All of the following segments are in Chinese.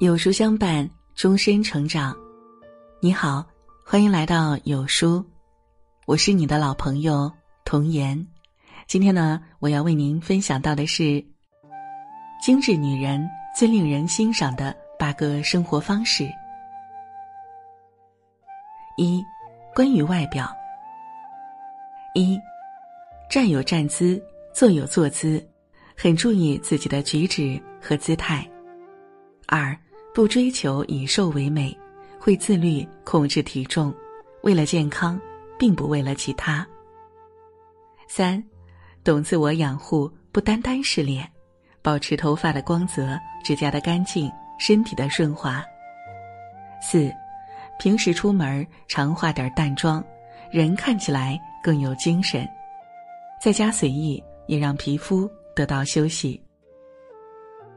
有书相伴，终身成长。你好，欢迎来到有书，我是你的老朋友童言。今天呢，我要为您分享到的是精致女人最令人欣赏的八个生活方式。一、关于外表。一、站有站姿，坐有坐姿，很注意自己的举止和姿态。二。不追求以瘦为美，会自律控制体重，为了健康，并不为了其他。三，懂自我养护，不单单是脸，保持头发的光泽、指甲的干净、身体的顺滑。四，平时出门常化点淡妆，人看起来更有精神，在家随意也让皮肤得到休息。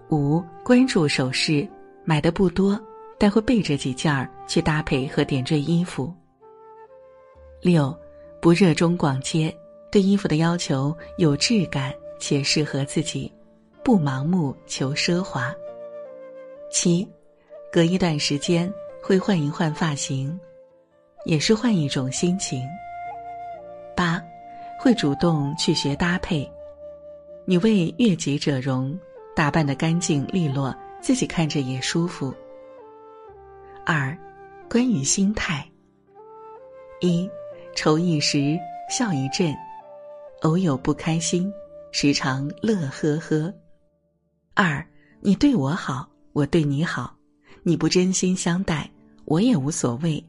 五，关注首饰。买的不多，但会备着几件儿去搭配和点缀衣服。六，不热衷逛街，对衣服的要求有质感且适合自己，不盲目求奢华。七，隔一段时间会换一换发型，也是换一种心情。八，会主动去学搭配，你为悦己者容，打扮的干净利落。自己看着也舒服。二，关于心态。一，愁一时，笑一阵，偶有不开心，时常乐呵呵。二，你对我好，我对你好，你不真心相待，我也无所谓，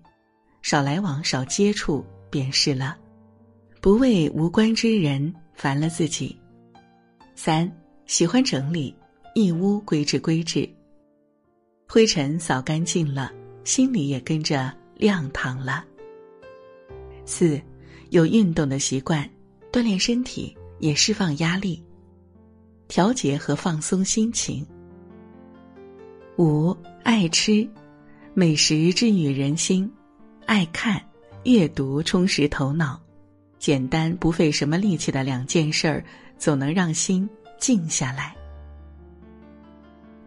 少来往，少接触便是了，不为无关之人烦了自己。三，喜欢整理。一屋归置归置，灰尘扫干净了，心里也跟着亮堂了。四，有运动的习惯，锻炼身体也释放压力，调节和放松心情。五，爱吃，美食治愈人心，爱看，阅读充实头脑，简单不费什么力气的两件事儿，总能让心静下来。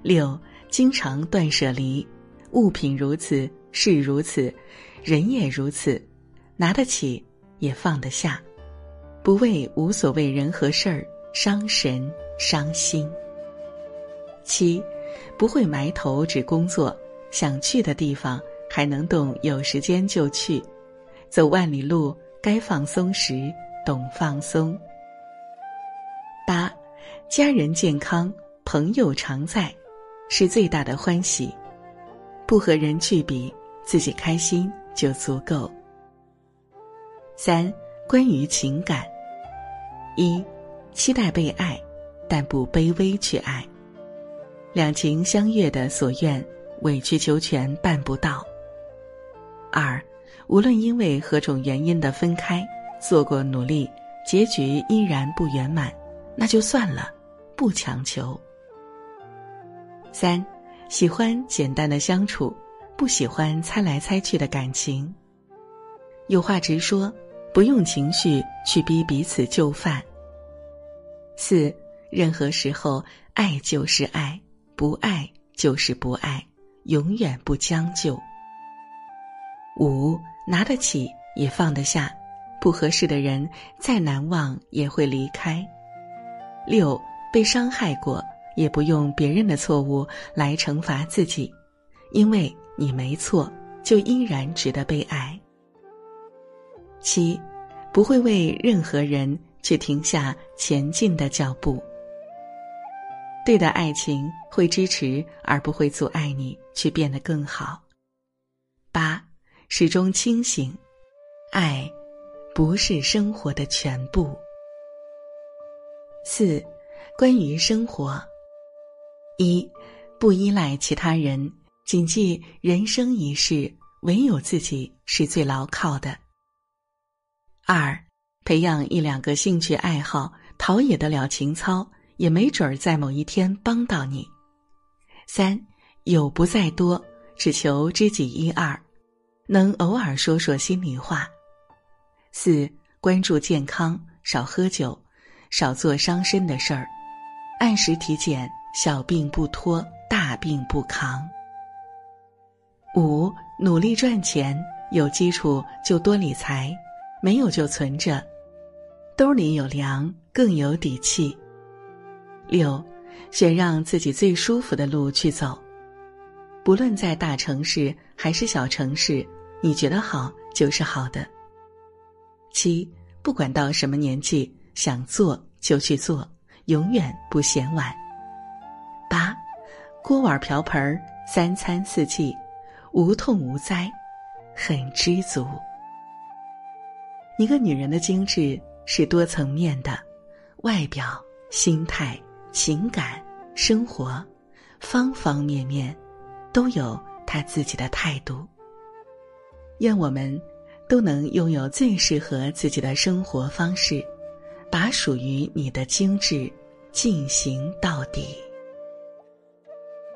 六，经常断舍离，物品如此，事如此，人也如此，拿得起，也放得下，不为无所谓人和事儿伤神伤心。七，不会埋头只工作，想去的地方还能动，有时间就去，走万里路，该放松时懂放松。八，家人健康，朋友常在。是最大的欢喜，不和人去比，自己开心就足够。三、关于情感：一、期待被爱，但不卑微去爱；两情相悦的所愿，委曲求全办不到。二、无论因为何种原因的分开，做过努力，结局依然不圆满，那就算了，不强求。三，喜欢简单的相处，不喜欢猜来猜去的感情。有话直说，不用情绪去逼彼此就范。四，任何时候爱就是爱，不爱就是不爱，永远不将就。五，拿得起也放得下，不合适的人再难忘也会离开。六，被伤害过。也不用别人的错误来惩罚自己，因为你没错，就依然值得被爱。七，不会为任何人去停下前进的脚步。对的爱情会支持，而不会阻碍你去变得更好。八，始终清醒，爱不是生活的全部。四，关于生活。一，不依赖其他人，谨记人生一世，唯有自己是最牢靠的。二，培养一两个兴趣爱好，陶冶得了情操，也没准儿在某一天帮到你。三，有不在多，只求知己一二，能偶尔说说心里话。四，关注健康，少喝酒，少做伤身的事儿，按时体检。小病不拖，大病不扛。五，努力赚钱，有基础就多理财，没有就存着，兜里有粮更有底气。六，选让自己最舒服的路去走，不论在大城市还是小城市，你觉得好就是好的。七，不管到什么年纪，想做就去做，永远不嫌晚。锅碗瓢盆三餐四季，无痛无灾，很知足。一个女人的精致是多层面的，外表、心态。情感、生活，方方面面，都有她自己的态度。愿我们都能拥有最适合自己的生活方式，把属于你的精致进行到底。